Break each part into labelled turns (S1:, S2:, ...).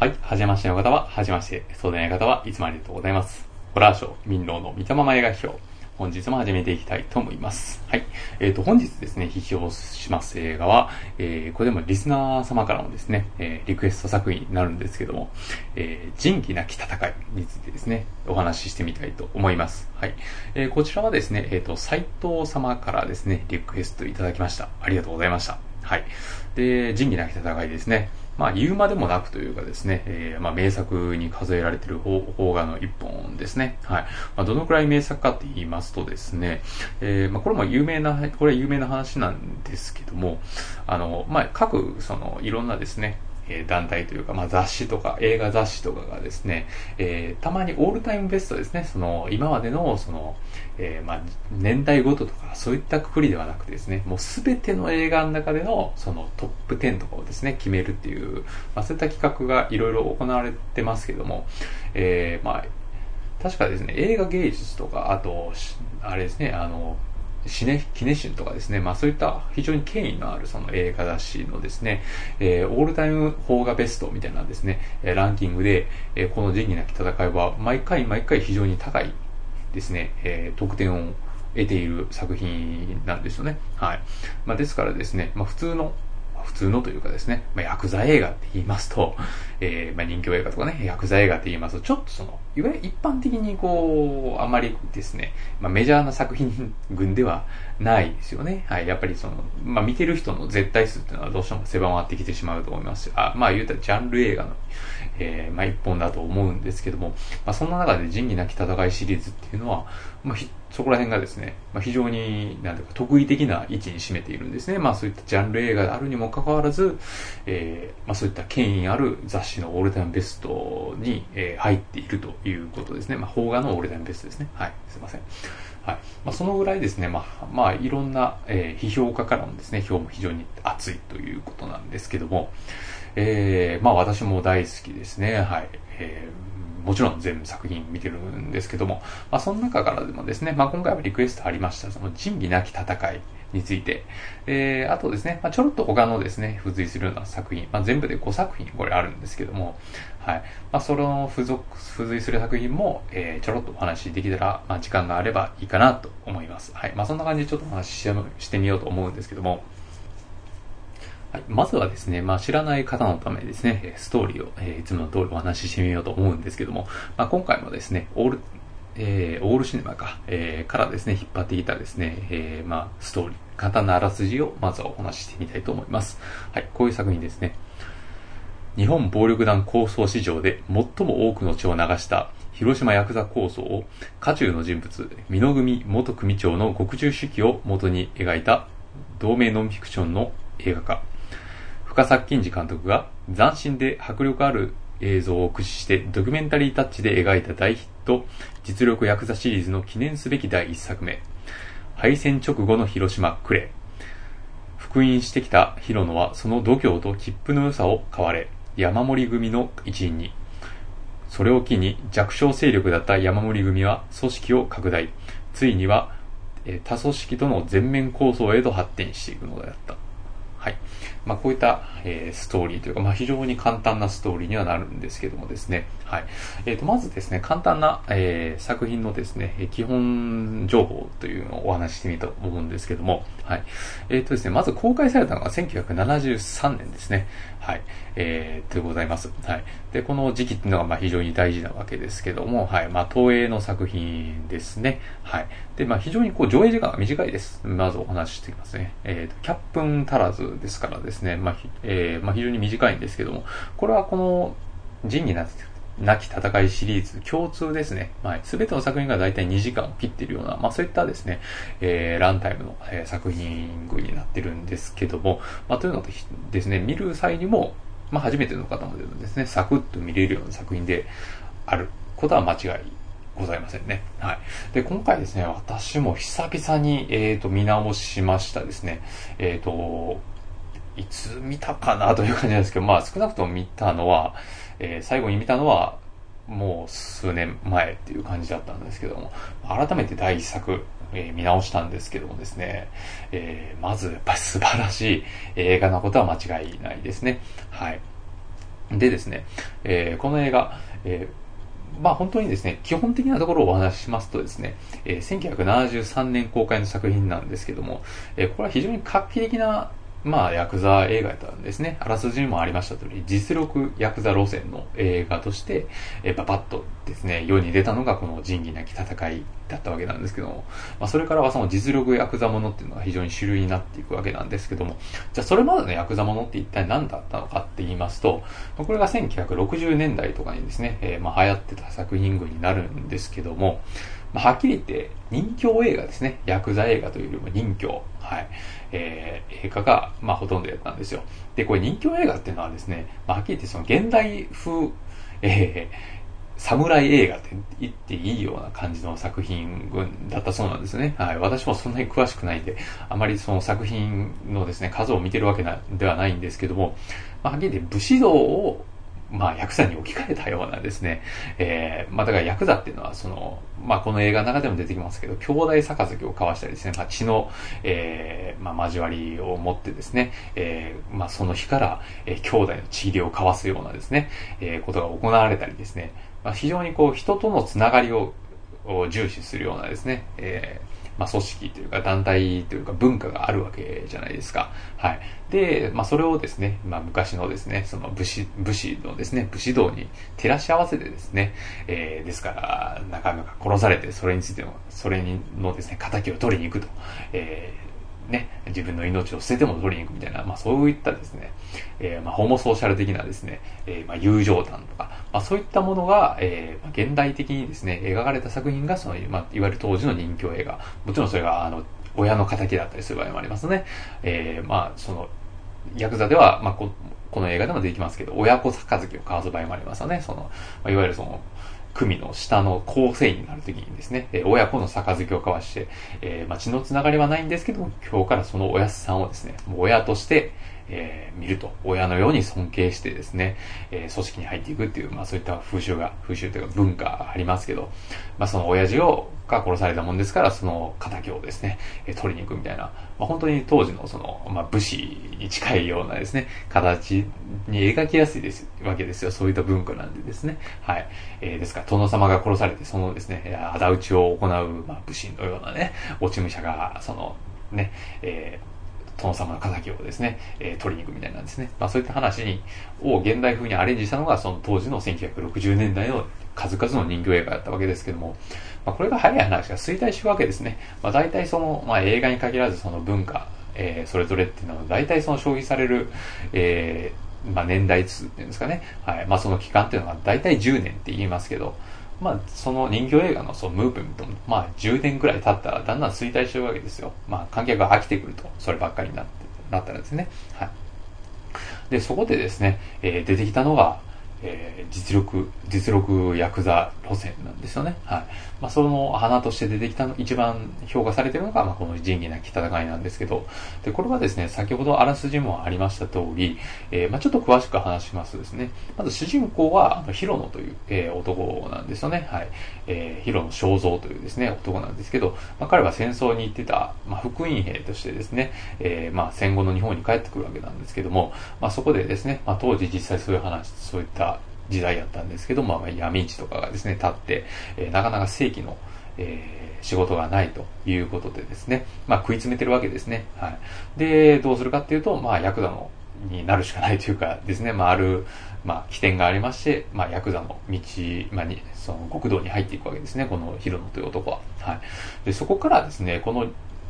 S1: はい。はじめましての方は、はじめまして。そうでない方はいつもありがとうございます。ホラーショー、民謡の三玉前画表。本日も始めていきたいと思います。はい。えっ、ー、と、本日ですね、批評します映画は、えー、これでもリスナー様からのですね、えー、リクエスト作品になるんですけども、えー、仁義なき戦いについてですね、お話ししてみたいと思います。はい。えー、こちらはですね、えっ、ー、と、斎藤様からですね、リクエストいただきました。ありがとうございました。はい。で、仁義なき戦いですね。まあ、言うまでもなくというかですね、えー、まあ、名作に数えられている邦画の一本ですね。はい。まあ、どのくらい名作かって言いますとですね、えー、まあ、これも有名な、これは有名な話なんですけども、あの、まあ、各、その、いろんなですね、え団体というか、まあ、雑誌とか映画雑誌とかがですね、えー、たまにオールタイムベストですね、その今までのその、えー、まあ、年代ごととかそういったくくりではなくてですね、もうすべての映画の中でのそのトップ10とかをですね、決めるっていう、まあ、そういった企画がいろいろ行われてますけども、えー、まあ、確かですね、映画芸術とか、あと、あれですね、あの、シネ、キネシンとかですね、まあそういった非常に権威のあるその映画雑誌のですね、えー、オールタイム邦画ベストみたいなですね、えランキングで、えー、この仁義なき戦いは毎回毎回非常に高いですね、えー、得点を得ている作品なんですよね。はい。まあですからですね、まあ普通の普通のというかですね、まあ、ヤクザ映画って言いますと、えー、まあ、人気映画とかね、ヤクザ映画って言いますと、ちょっとその、いわゆる一般的にこう、あまりですね、まあ、メジャーな作品群ではないですよね。はい。やっぱりその、まあ、見てる人の絶対数っていうのはどうしても狭まってきてしまうと思いますし、あ、まあ言うたらジャンル映画の、えー、まあ一本だと思うんですけども、まあそんな中で仁義なき戦いシリーズっていうのは、まあそこら辺がですね、まあ、非常に、なんていうか、得意的な位置に占めているんですね。まあそういったジャンル映画であるにもかかわらず、えー、まあそういった権威ある雑誌のオールタイムベストに、えー、入っているということですね。まあ邦画のオールタイムベストですね。はい、すいません。はい。まあそのぐらいですね、まあ、まあいろんな、えー、批評家からのですね、評も非常に熱いということなんですけども、えー、まあ私も大好きですね。はい。えーもちろん全部作品見てるんですけども、まあ、その中からでもですね、まあ、今回はリクエストありました、その仁義なき戦いについて、えー、あとですね、まあ、ちょろっと他のですね、付随するような作品、まあ、全部で5作品これあるんですけども、はい。まあ、その付属、付随する作品も、えー、ちょろっとお話しできたら、まあ、時間があればいいかなと思います。はい。まあ、そんな感じでちょっとお話ししてみようと思うんですけども、はい、まずはですね、まあ、知らない方のためにですね、ストーリーを、えー、いつもの通りお話ししてみようと思うんですけども、まあ、今回もですね、オール、えー、オールシネマか、えー、からですね、引っ張ってきたですね、えー、まあ、ストーリー、簡単なあらすじをまずはお話ししてみたいと思います。はい、こういう作品ですね。日本暴力団構想史上で最も多くの血を流した広島ヤクザ構想を渦中の人物、美濃組元組長の極重主義を元に描いた同名ノンフィクションの映画化。作金次監督が斬新で迫力ある映像を駆使してドキュメンタリータッチで描いた大ヒット実力ヤクザシリーズの記念すべき第一作目。敗戦直後の広島クレ。復員してきた広野はその度胸と切符の良さを買われ、山盛組の一員に。それを機に弱小勢力だった山盛組は組織を拡大。ついには多組織との全面構想へと発展していくのであった。はい。まあ、こういった、えー、ストーリーというか、まあ、非常に簡単なストーリーにはなるんですけどもですね。はい。えっ、ー、と、まずですね、簡単な、えー、作品のですね、基本情報というのをお話ししてみたと思うんですけども、はい。えっ、ー、とですね、まず公開されたのが1973年ですね。はい。えー、でございます。はい。で、この時期っていうのがまあ非常に大事なわけですけども、はい。まあ、東映の作品ですね。はい。で、まあ、非常にこう上映時間が短いです。まずお話ししていきますね。えっ、ー、と、100分足らずですからですね、まあ、えー、まあ、非常に短いんですけども、これはこの仁義ななき戦いシリーズ共通ですね。はい。すべての作品が大体2時間を切っているような、まあそういったですね、えー、ランタイムの、えー、作品群になってるんですけども、まあというのとですね、見る際にも、まあ初めての方もですね、サクッと見れるような作品であることは間違いございませんね。はい。で、今回ですね、私も久々に、えっ、ー、と、見直しましたですね。えっ、ー、と、いつ見たかなという感じなんですけど、まあ少なくとも見たのは、えー、最後に見たのは、もう数年前っていう感じだったんですけども、改めて第一作、えー、見直したんですけどもですね、えー、まずやっぱり素晴らしい映画なことは間違いないですね。はい。でですね、えー、この映画、え、まあ本当にですね、基本的なところをお話ししますとですね、えー、1973年公開の作品なんですけども、えー、これは非常に画期的なまあ、ヤクザ映画だったんですね。あらすじにもありました通り、実力ヤクザ路線の映画として、えパパッとですね、世に出たのがこの仁義なき戦いだったわけなんですけども、まあ、それからはその実力ヤクザものっていうのが非常に主流になっていくわけなんですけども、じゃあそれまでのヤクザものって一体何だったのかって言いますと、まあこれが1960年代とかにですね、えー、まあ流行ってた作品群になるんですけども、まあ、はっきり言って人気映画ですね。ヤクザ映画というよりも人気。はい。えー、映画が、まあ、ほとんどやったんですよ。で、これ人気映画っていうのはですね、まあ、はっきり言ってその現代風、えー、侍映画って言っていいような感じの作品だったそうなんですね。はい。私もそんなに詳しくないんで、あまりその作品のですね、数を見てるわけなではないんですけども、まあ、はっきり言って武士道をまあ、ヤクザに置き換えたようなですね、えー、まあ、だからヤクザっていうのは、その、まあ、この映画の中でも出てきますけど、兄弟杯を交わしたりですね、まあ、血の、えー、まあ、交わりを持ってですね、えー、まあ、その日から、えー、兄弟の血入りを交わすようなですね、えー、ことが行われたりですね、まあ、非常にこう、人とのつながりを重視するようなですね、えー、まあ、組織というか団体というか文化があるわけじゃないですか。はい。で、まあ、それをですね、まあ、昔のですね、その武士、武士のですね、武士道に照らし合わせてですね、えー、ですから、仲間が殺されて、それについての、それのですね、仇を取りに行くと、えーね、自分の命を捨てても取りに行くみたいな、まあそういったですね、えー、まあホモソーシャル的なですね、えー、まあ友情談とか、まあそういったものが、えー、まあ現代的にですね、描かれた作品が、その、まあいわゆる当時の人気映画。もちろんそれが、あの、親の仇だったりする場合もありますね。えー、まあその、ヤクザでは、まあこ、この映画でも出てきますけど、親子杯を交わす場合もありますよね。その、まあ、いわゆるその、組の下の構成員になるときにですね、え親子の杯を交わして、えー、まあ、血のつながりはないんですけど、今日からそのおやすさんをですね、親として、えー、見ると、親のように尊敬してですね、えー、組織に入っていくっていう、まあそういった風習が、風習というか文化ありますけど、まあその親父を、が殺されたもんですから、その仇をですね、え、取りに行くみたいな、まあ本当に当時のその、まあ武士に近いようなですね、形に描きやすいです、わけですよ。そういった文化なんでですね。はい。えー、ですから、殿様が殺されて、そのですね、仇討ちを行う、まあ武士のようなね、落ち武者が、その、ね、えー、殿様の仇をですね、えー、取りに行くみたいなんですね。まあそういった話に、を現代風にアレンジしたのが、その当時の1960年代の数々の人形映画だったわけですけども、まあこれが早い話が衰退していくわけですね。まあ大体その、まあ映画に限らずその文化、えー、それぞれっていうのは大体その消費される、えー、まあ年代数っていうんですかね。はい。まあその期間っていうのが大体10年って言いますけど、まあ、その人形映画のそのムーブメントも、まあ、10年くらい経ったらだんだん衰退してるわけですよ。まあ、観客が飽きてくると、そればっかりになって、なったらですね。はい。で、そこでですね、えー、出てきたのが、えー、実力、実力ヤクザ路線なんですよね。はい。まあ、その花として出てきたの、一番評価されているのが、まあ、この仁義なき戦いなんですけど、で、これはですね、先ほどあらすじもありました通り、えー、まあ、ちょっと詳しく話しますとですね、まず主人公は、あの、ヒロノという、えー、男なんですよね。はい。えー、ヒロノ正蔵というですね、男なんですけど、まあ、彼は戦争に行ってた、まあ、福音兵としてですね、えー、まあ、戦後の日本に帰ってくるわけなんですけども、まあ、そこでですね、まあ、当時実際そういう話、そういった時代やったんですけど、まあ、闇市とかがですね、立って、えー、なかなか正規の、えー、仕事がないということでですね、まあ、食い詰めてるわけですね。はい。で、どうするかっていうと、まあ、ヤクザの、になるしかないというかですね、まあ、ある、まあ、起点がありまして、まあ、ヤクザの道、まあ、に、その極道に入っていくわけですね、このヒロノという男は。はい。で、そこからですね、この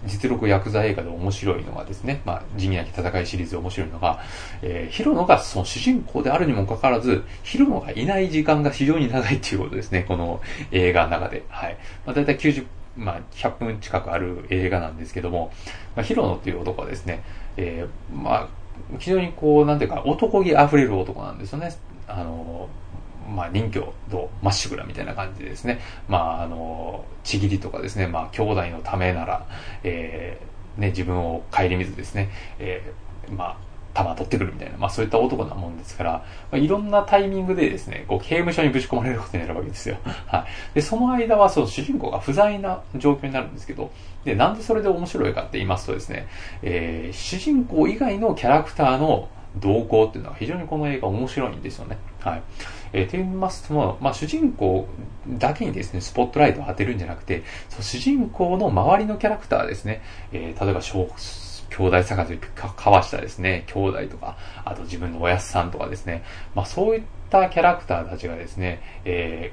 S1: 実力ヤクザ映画で面白いのがですね、まあ、仁義なき戦いシリーズで面白いのが、えー、ヒロノがその主人公であるにもかかわらず、ヒロノがいない時間が非常に長いっていうことですね、この映画の中で。はい。まあ、だいたい90、まあ、100分近くある映画なんですけども、まあ、ヒロノっていう男はですね、えー、まあ、非常にこう、なんていうか、男気溢れる男なんですよね。あの、まあ、人形とまっしぐらみたいな感じでですね、まあ、あの、ちぎりとかですね、まあ、兄弟のためなら、えー、ね、自分を顧みずですね、えー、まあ、弾取ってくるみたいな、まあそういった男なもんですから、まあ、いろんなタイミングでですね、こう刑務所にぶち込まれることになるわけですよ。はい。で、その間はその主人公が不在な状況になるんですけど、で、なんでそれで面白いかって言いますとですね、えー、主人公以外のキャラクターの動向っていうのは非常にこの映画面白いんですよね。はい。えー、と言いますとも、まあ、主人公だけにですね、スポットライトを当てるんじゃなくて、その主人公の周りのキャラクターですね、えー、例えば、兄弟探し交わしたですね、兄弟とか、あと自分のおやすさんとかですね、まあそういったキャラクターたちがですね、え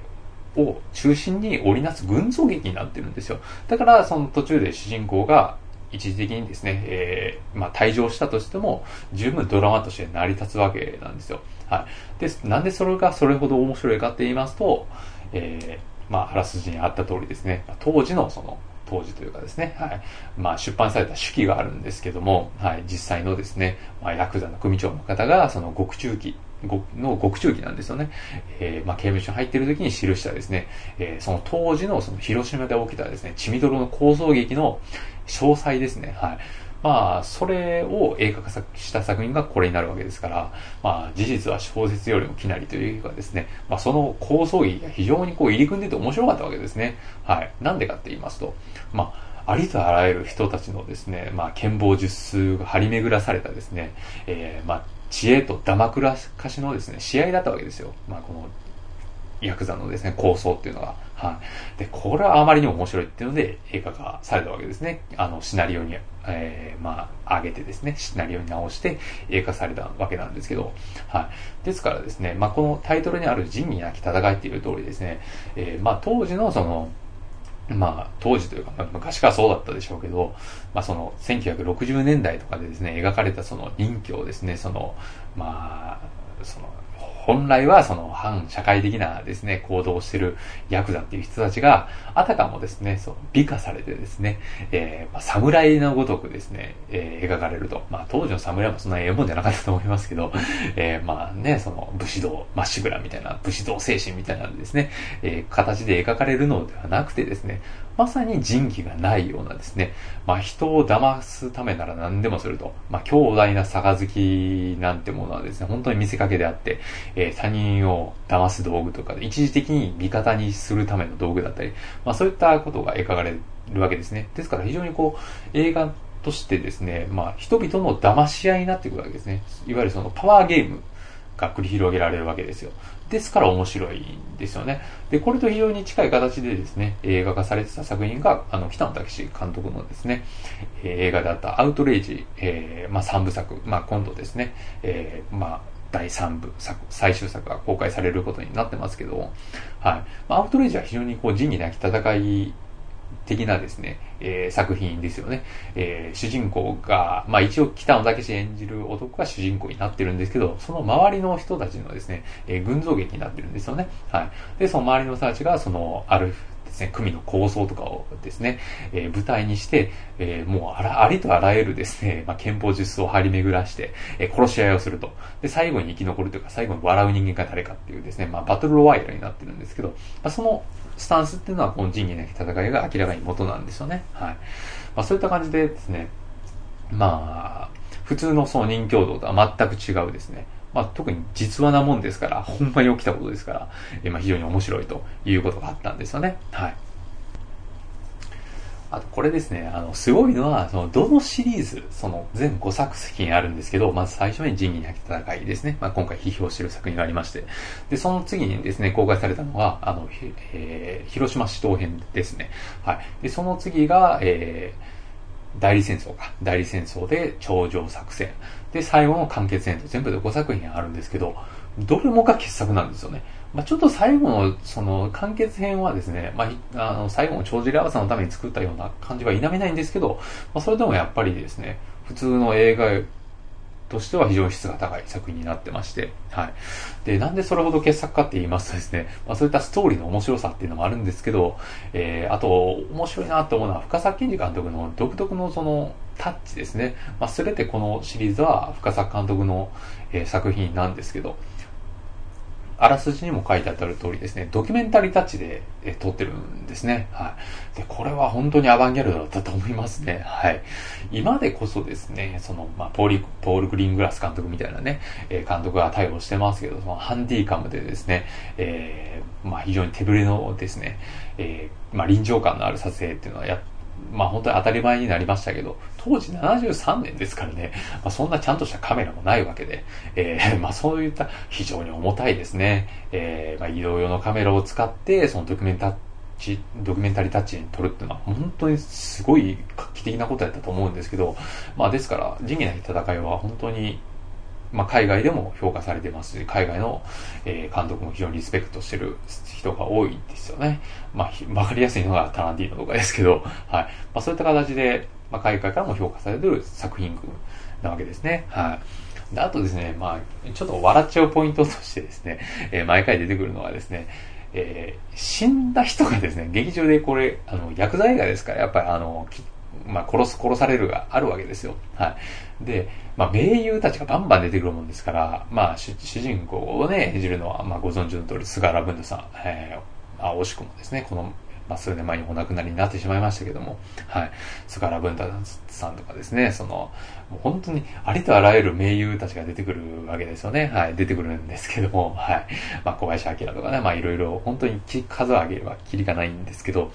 S1: ー、を中心に織りなす群像劇になってるんですよ。だから、その途中で主人公が一時的にですね、えー、まあ退場したとしても、十分ドラマとして成り立つわけなんですよ。はい。で、なんでそれがそれほど面白いかって言いますと、えー、まあ、あらすじにあった通りですね、当時のその、当時というかですね、はい。まあ、出版された手記があるんですけども、はい、実際のですね、まあ、ヤクザの組長の方が、その獄中記、の獄中記なんですよね。えー、まあ、刑務所に入っている時に記したですね、えー、その当時のその広島で起きたですね、血みどろの構造劇の詳細ですね、はい。まあ、それを映画化した作品がこれになるわけですから、まあ、事実は小説よりもきなりというかですね、まあ、その構想劇が非常にこう入り組んでて面白かったわけですね。はい。なんでかって言いますと、まあ、ありとあらゆる人たちのですね、まあ、剣謀術数が張り巡らされたですね、えー、まあ、知恵とダマくらかしのですね、試合だったわけですよ。まあ、この、ヤクザのですね、構想っていうのが。はい。で、これはあまりにも面白いっていうので映画化されたわけですね。あの、シナリオに、えー、まあ、上げてですね、シナリオに直して映画化されたわけなんですけど、はい。ですからですね、まあ、このタイトルにある仁義なき戦いっていう通りですね、えー、まあ、当時のその、まあ、当時というか、まあ昔からそうだったでしょうけど、まあ、その、1960年代とかでですね、描かれたその任教ですね、その、まあ、その、本来はその反社会的なですね、行動をしてるヤクザっていう人たちが、あたかもですね、そう、美化されてですね、えー、まあ、侍のごとくですね、えー、描かれると。まあ、当時の侍もそんなええもんじゃなかったと思いますけど、えー、まあね、その武士道、まっしぐらみたいな、武士道精神みたいなですね、えー、形で描かれるのではなくてですね、まさに仁義がないようなですね、まあ人を騙すためなら何でもすると、まあ強大な杯なんてものはですね、本当に見せかけであって、えー、他人を騙す道具とか、一時的に味方にするための道具だったり、まあそういったことが描かれるわけですね。ですから非常にこう、映画としてですね、まあ人々の騙し合いになってくるわけですね。いわゆるそのパワーゲームが繰り広げられるわけですよ。ですから面白いんですよね。で、これと非常に近い形でですね、映画化されてた作品が、あの、北野武監督のですね、えー、映画であったアウトレイジ、えー、まあ、3部作、まあ、今度ですね、えー、まあ、第3部作、最終作が公開されることになってますけど、はい。まあ、アウトレイジは非常にこう、仁義なき戦い的なですね、えー、作品ですよね。えー、主人公が、まあ一応北野武演じる男が主人公になってるんですけど、その周りの人たちのですね、えー、群像劇になってるんですよね。はい。で、その周りの人たちが、その、あるですね、組の構想とかをですね、えー、舞台にして、えー、もうあら、ありとあらゆるですね、まあ、憲法術を張り巡らして、えー、殺し合いをすると。で、最後に生き残るというか、最後に笑う人間が誰かっていうですね、まあ、バトルロワイヤルになってるんですけど、まあ、そのスタンスっていうのは、この仁義なき戦いが明らかに元なんですよね。はい。まあ、そういった感じでですね、まあ、普通のその任教道とは全く違うですね。まあ、特に実話なもんですから、ほんまに起きたことですから、えまあ、非常に面白いということがあったんですよね。はい。あとこれですね、あの、すごいのは、その、どのシリーズ、その、全5作品あるんですけど、まず最初に仁義なき戦いですね。まあ、今回批評してる作品がありまして。で、その次にですね、公開されたのが、あの、えー、広島市東編ですね。はい。で、その次が、えー、代理戦争か。代理戦争で頂上作戦。で、最後の完結編と全部で5作品あるんですけど、どれもが傑作なんですよね。まあ、ちょっと最後の、その、完結編はですね、まあ、あの、最後の帳尻合わせのために作ったような感じは否めないんですけど、まあ、それでもやっぱりですね、普通の映画としては非常に質が高い作品になってまして、はい。で、なんでそれほど傑作かって言いますとですね、まあ、そういったストーリーの面白さっていうのもあるんですけど、えー、あと、面白いなと思うのは、深作健二監督の独特のその、タッチですね。まあ、すべてこのシリーズは深作監督の、えー、作品なんですけど、あらすじにも書いてある通りですね、ドキュメンタリータッチで、え撮ってるんですね。はい。で、これは本当にアバンギャルドだったと思いますね。はい。今でこそですね、その、まあ、ポーリ、ポール・グリーングラス監督みたいなね、え監督が対応してますけど、そのハンディカムでですね、えー、まあ、非常に手ぶれのですね、えー、まあ、臨場感のある撮影っていうのはやまあ本当に当たり前になりましたけど、当時73年ですからね、まあ、そんなちゃんとしたカメラもないわけで、えー、まあそういった非常に重たいですね、えー、まあ移動用のカメラを使って、そのドキュメンタチ、ドキュメンタリータッチに撮るっていうのは本当にすごい画期的なことやったと思うんですけど、まあですから、仁義なき戦いは本当にまあ、海外でも評価されてますし、海外の、え、監督も非常にリスペクトしてる人が多いんですよね。まあ、わかりやすいのがタランティーノとかですけど、はい。まあ、そういった形で、まあ、海外からも評価されてる作品群なわけですね。はい。で、あとですね、まあ、ちょっと笑っちゃうポイントとしてですね、えー、毎回出てくるのはですね、えー、死んだ人がですね、劇中でこれ、あの、薬剤映画ですから、やっぱりあの、まあ、殺す、殺されるがあるわけですよ。はい。で、まあ、名優たちがバンバン出てくるもんですから、まあ、主人公をね、演じるのは、まあ、ご存知の通り、菅原文太さん、えー、あ、惜しくもですね、この、まあ、数年前にお亡くなりになってしまいましたけども、はい。菅原文太さんとかですね、その、もう本当にありとあらゆる名優たちが出てくるわけですよね。はい。出てくるんですけども、はい。まあ、小林明とかね、まあ、いろいろ、本当に数を上げればきりがないんですけど、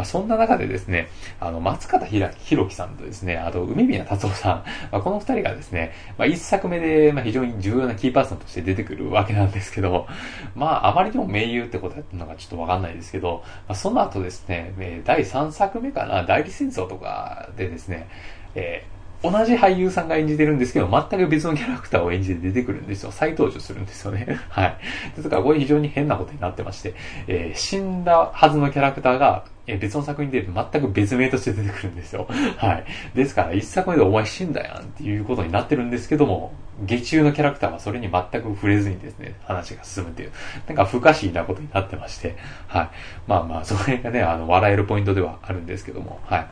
S1: まあ、そんな中でですね、あの、松方弘樹さんとですね、あと、海宮達夫さん、まあ、この二人がですね、まあ、一作目で、まあ、非常に重要なキーパーソンとして出てくるわけなんですけど、まあ、あまりにも名優ってことやったのがちょっとわかんないですけど、まあ、その後ですね、第3作目かな、代理戦争とかでですね、えー同じ俳優さんが演じてるんですけど、全く別のキャラクターを演じて出てくるんですよ。再登場するんですよね。はい。ですから、これ非常に変なことになってまして、えー、死んだはずのキャラクターが、え、別の作品で全く別名として出てくるんですよ。はい。ですから、一作目でお前死んだやんっていうことになってるんですけども、劇中のキャラクターはそれに全く触れずにですね、話が進むっていう、なんか不可思議なことになってまして、はい。まあまあ、それがね、あの、笑えるポイントではあるんですけども、はい。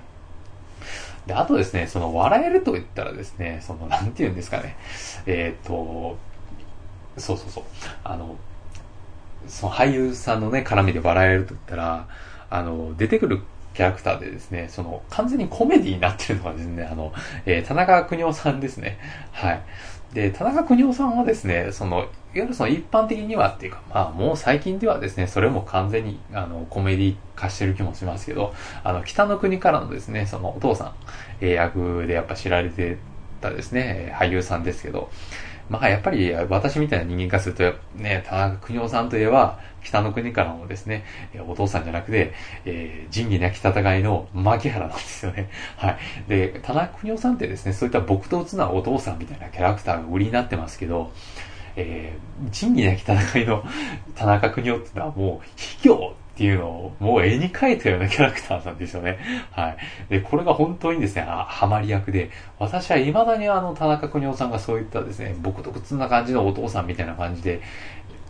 S1: で、あとですね、その笑えると言ったらですね、その、なんて言うんですかね、えっ、と、そうそうそう、あの、その俳優さんのね、絡みで笑えると言ったら、あの、出てくるキャラクターでですね、その、完全にコメディになってるのがですね、あの、えー、田中邦夫さんですね。はい。で、田中邦夫さんはですね、その、いわゆるその一般的にはっていうか、まあもう最近ではですね、それも完全にあのコメディ化してる気もしますけど、あの北の国からのですね、そのお父さん、えー、役でやっぱ知られてたですね、俳優さんですけど、まあやっぱり私みたいな人間化すると、ね、田中邦夫さんといえば、北の国からのですね、お父さんじゃなくて、えー、仁義なき戦いの牧原なんですよね。はい。で、田中邦夫さんってですね、そういった朴突なお父さんみたいなキャラクターが売りになってますけど、えー、仁義なき戦いの田中邦夫っていうのはもう、卑怯っていうのをもう絵に描いたようなキャラクターなんですよね。はい。で、これが本当にですね、あハマり役で、私は未だにあの、田中邦夫さんがそういったですね、僕と普な感じのお父さんみたいな感じで、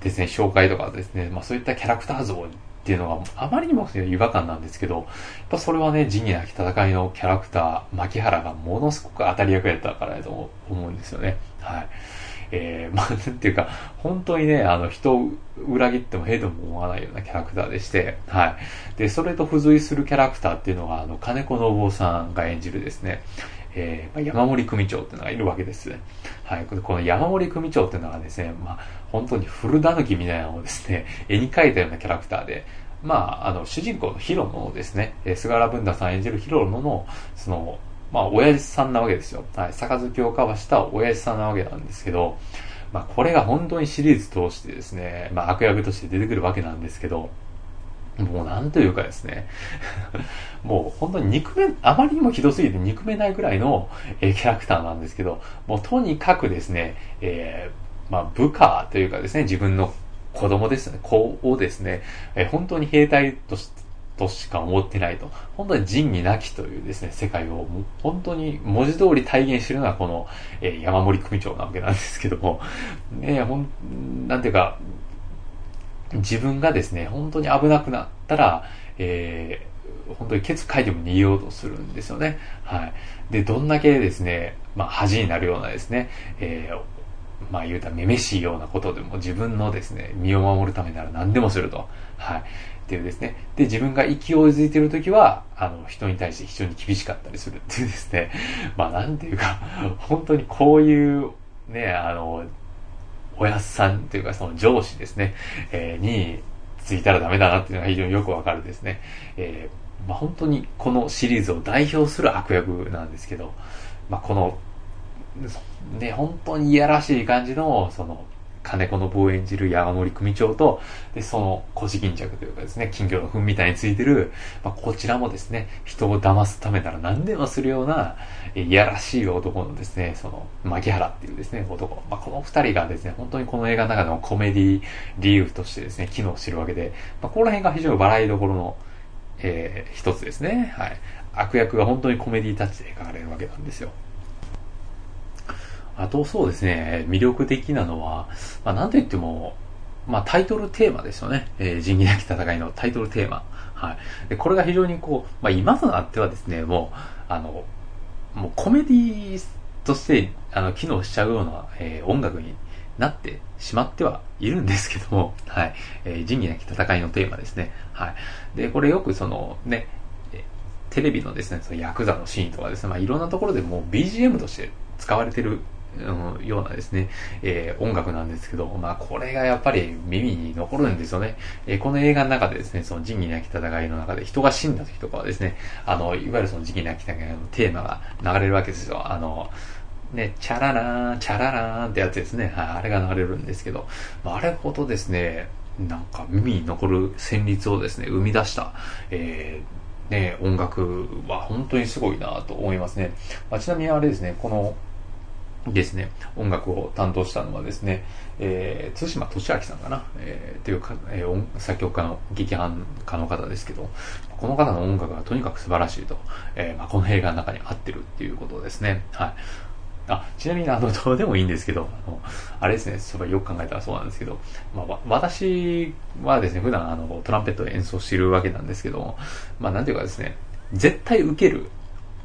S1: ですね、紹介とかですね、まあそういったキャラクター像っていうのがあまりにも違和感なんですけど、やっぱそれはね、仁義なき戦いのキャラクター、牧原がものすごく当たり役やったからだと思うんですよね。はい。えー、まあ、なんていうか、本当にね、あの、人を裏切ってもへとも思わないようなキャラクターでして、はい。で、それと付随するキャラクターっていうのが、あの、金子信夫さんが演じるですね、えー、山森組長っていうのがいるわけです。はい。この山森組長っていうのがですね、まあ、本当に古狸みたいなのをですね、絵に描いたようなキャラクターで、まあ、あの、主人公のヒロノですね、菅原文太さん演じるヒロノの、その、まあ、親父さんなわけですよ。はい。杯を交わした親父さんなわけなんですけど、まあ、これが本当にシリーズ通してですね、まあ、悪役として出てくるわけなんですけど、もうなんというかですね、もう本当に憎め、あまりにもひどすぎて憎めないぐらいの、えー、キャラクターなんですけど、もうとにかくですね、えー、まあ部下というかですね、自分の子供ですね、子をですね、えー、本当に兵隊として、としか思ってないと。本当に仁義なきというですね、世界を本当に文字通り体現してるのがこの、えー、山森組長なわけなんですけども、ね、ほん、なんていうか、自分がですね、本当に危なくなったら、えー、本当にケツ書いても逃げようとするんですよね。はい。で、どんだけですね、まあ、恥になるようなですね、えー、まあ言うたらめめしいようなことでも自分のですね、身を守るためなら何でもすると。はい。っていうですね。で、自分が勢いづいてるときは、あの、人に対して非常に厳しかったりするっていうですね。まあなんていうか、本当にこういう、ね、あの、おやっさんというかその上司ですね、えー、についたらダメだなっていうのが非常によくわかるですね。えまあ、本当にこのシリーズを代表する悪役なんですけど、まあ、この、ね、本当にいやらしい感じの、その、金子の棒演じる山森組長と、で、その腰巾着というかですね、金魚の糞みたいについてる、まあ、こちらもですね、人を騙すためなら何でもするような、いやらしい男のですね、その、牧原っていうですね、男。まあ、この二人がですね、本当にこの映画の中でもコメディ理由としてですね、機能してるわけで、まあ、この辺が非常に笑いどころの、えー、一つですね。はい。悪役が本当にコメディタッチで描かれるわけなんですよ。あとそうですね、魅力的なのは、まあ、なんといっても、まあ、タイトルテーマですよね。えー、仁義なき戦いのタイトルテーマ。はい。で、これが非常にこう、まあ、今となってはですね、もう、あの、もうコメディーとして、あの、機能しちゃうような、えー、音楽になってしまってはいるんですけども、はい。えー、仁義なき戦いのテーマですね。はい。で、これよくその、ね、テレビのですね、そのヤクザのシーンとかですね、まあ、いろんなところでもう BGM として使われてるうん、ようなですね、えー、音楽なんですけど、まあこれがやっぱり耳に残るんですよね。えー、この映画の中でですね、その仁義なき戦いの中で人が死んだ時とかはですね、あの、いわゆるその仁義なき戦いのテーマが流れるわけですよ。あの、ね、チャララーン、チャララーンってやつですね。はい、あれが流れるんですけど、まあ、あれほどですね、なんか耳に残る旋律をですね、生み出した、えー、ね、音楽は本当にすごいなと思いますね。まあ、ちなみにあれですね、このですね、音楽を担当したのはですね、えー、津島俊明さんかな、えー、というか、えー、作曲家の劇伴家の方ですけど、この方の音楽がとにかく素晴らしいと、えーまあ、この映画の中に合ってるっていうことですね。はい。あ、ちなみに、あの、どうでもいいんですけど、あの、あれですね、そういえばよく考えたらそうなんですけど、まあ、私はですね、普段あの、トランペットを演奏しているわけなんですけど、まあ、なんていうかですね、絶対受ける、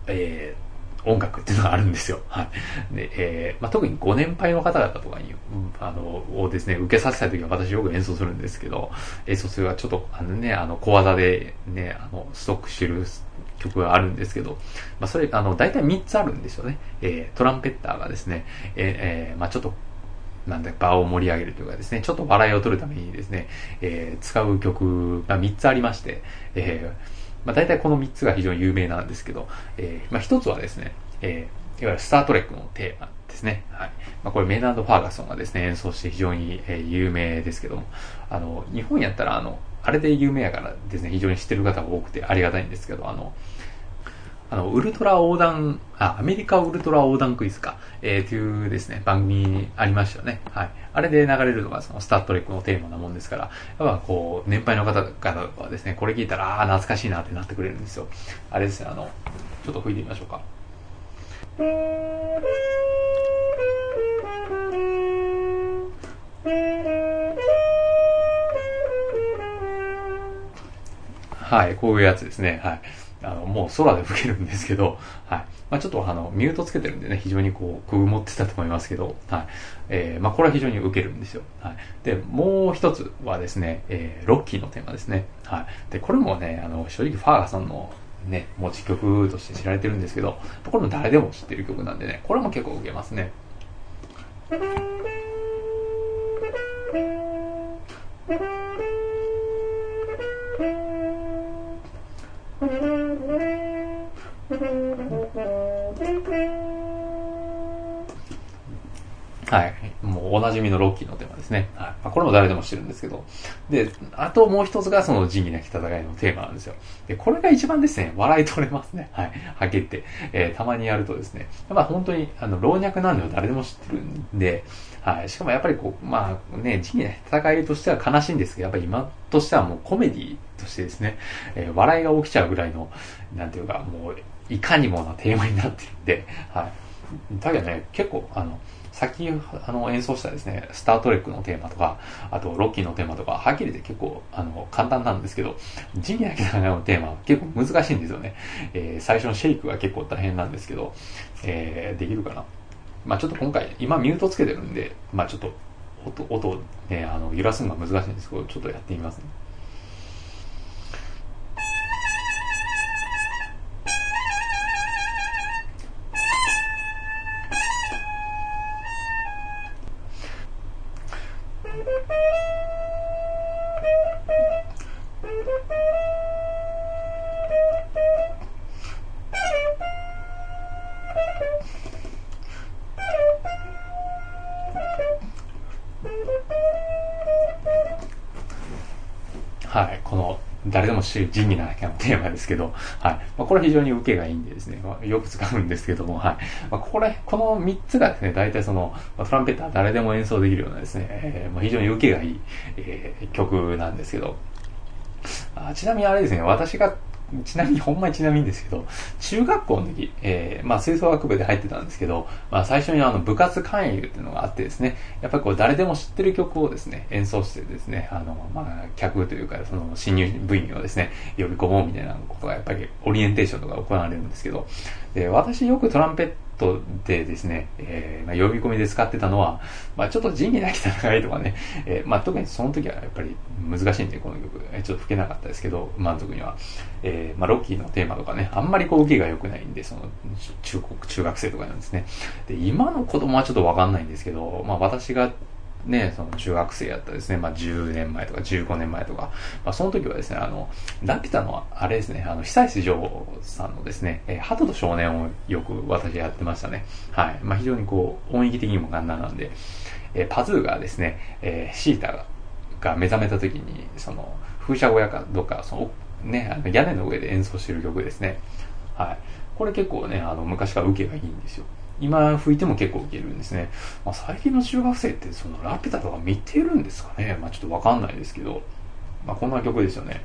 S1: えー、音楽っていうのがあるんですよ。はい。で、えー、まあ、特にご年配の方々とかに、あの、をですね、受けさせたいときは私よく演奏するんですけど、演奏するはちょっと、あのね、あの、小技でね、あの、ストックしてる曲があるんですけど、まあ、それ、あの、大体3つあるんですよね。えー、トランペッターがですね、えー、えー、まあ、ちょっと、なんだ、場を盛り上げるというかですね、ちょっと笑いを取るためにですね、えー、使う曲が3つありまして、えー、まあ、大体この3つが非常に有名なんですけど、えー、まあ、1つはですね、えー、いわゆるスタートレックのテーマですね。はい。まあ、これメイナード・ファーガソンがですね、演奏して非常に、えー、有名ですけども、あの、日本やったら、あの、あれで有名やからですね、非常に知ってる方が多くてありがたいんですけど、あの、あの、ウルトラ横断、あ、アメリカウルトラ横断クイズか、えー、というですね、番組ありましたよね。はい。あれで流れるのがそのスタートレックのテーマなもんですから、やっぱこう、年配の方々はですね、これ聞いたら、ああ、懐かしいなってなってくれるんですよ。あれですね、あの、ちょっと吹いてみましょうか。はい、こういうやつですね。はい。あの、もう空で吹けるんですけど、はい。まあちょっとあの、ミュートつけてるんでね、非常にこう、くぐもってたと思いますけど、はい。えー、まあこれは非常に受けるんですよ。はい。で、もう一つはですね、えー、ロッキーのテーマですね。はい。で、これもね、あの、正直ファーガさんのね、持ち曲として知られてるんですけど、これも誰でも知ってる曲なんでね、これも結構受けますね。はい。もうおなじみのロッキーのテーマですね。はい。まあ、これも誰でも知ってるんですけど。で、あともう一つがその仁義なき戦いのテーマなんですよ。で、これが一番ですね、笑い取れますね。はい。はっきり言って。えー、たまにやるとですね、やっぱ本当に、あの、老若男女は誰でも知ってるんで、はい。しかもやっぱりこう、まあね、仁義なき戦いとしては悲しいんですけど、やっぱり今としてはもうコメディとしてですね、えー、笑いが起きちゃうぐらいの、なんていうか、もう、いかにもなテーマになってるんで、はい。だけどね、結構、あの、さっきあの演奏したですね、スタートレックのテーマとか、あとロッキーのテーマとか、はっきり言って結構あの簡単なんですけど、ジニアキのテーマは結構難しいんですよね。えー、最初のシェイクが結構大変なんですけど、えー、できるかな。まあちょっと今回、今ミュートつけてるんで、まあちょっと音、音をね、あの揺らすのが難しいんですけど、ちょっとやってみますね。誰でも知る仁義なきゃのテーマですけど、はい。まあ、これは非常に受けがいいんでですね、まあ、よく使うんですけども、はい。まあ、これ、この3つがですね、大体その、トランペッター誰でも演奏できるようなですね、えー、まあ、非常に受けがいい、えー、曲なんですけど、あちなみにあれですね、私がちなみに、ほんまにちなみにですけど、中学校の時、えー、まあ、吹奏楽部で入ってたんですけど、まあ、最初にあの、部活勧誘っていうのがあってですね、やっぱりこう、誰でも知ってる曲をですね、演奏してですね、あの、まあ、客というか、その、新入部員をですね、呼び込もうみたいなことが、やっぱり、オリエンテーションとか行われるんですけど、で、私よくトランペットでですね、えー、まあ、呼び込みで使ってたのは、まあ、ちょっと仁義なき戦いとかね、えー、まあ、特にその時はやっぱり難しいんで、この曲、えちょっと吹けなかったですけど、満足には。えー、まあ、ロッキーのテーマとかね、あんまりこう受けが良くないんで、その、中国、中学生とかなんですね。で、今の子供はちょっとわかんないんですけど、まあ、私がね、その中学生やったですね、まあ10年前とか15年前とか、まあその時はですね、あの、ラピュタのあれですね、あの、久石譲さんのですね、えー、鳩と少年をよく私やってましたね。はい。まあ非常にこう、音域的にも簡単なんで、えー、パズーがですね、えー、シータが目覚めた時に、その、風車小屋かどっか、その、ね、あの屋根の上で演奏してる曲ですね。はい。これ結構ね、あの、昔から受けがいいんですよ。今吹いても結構受けるんですね。まあ、最近の中学生ってそのラピュタとか見てるんですかねまあちょっとわかんないですけど、まあこんな曲ですよね。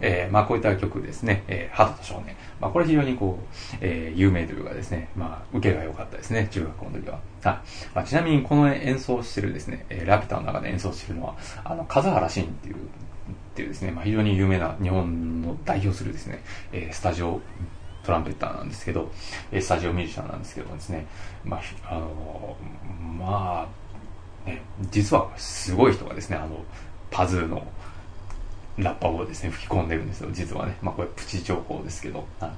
S1: えー、まあこういった曲ですね、えー、ハトと少年。まあこれ非常にこう、えー、有名というかですね、まあ受けが良かったですね、中学校の時は。はい。まあ、ちなみにこの演奏してるですね、えー、ラピュタの中で演奏してるのは、あの、風原慎っていう、っていうですね、まあ非常に有名な日本の代表するですね、えー、スタジオトランペッターなんですけど、スタジオミュージシャンなんですけどですね、まあ、あの、まあ、ね、実はすごい人がですね、あの、パズーのラッパをですね、吹き込んでるんですよ、実はね。まあこれプチ情報ですけど。はい、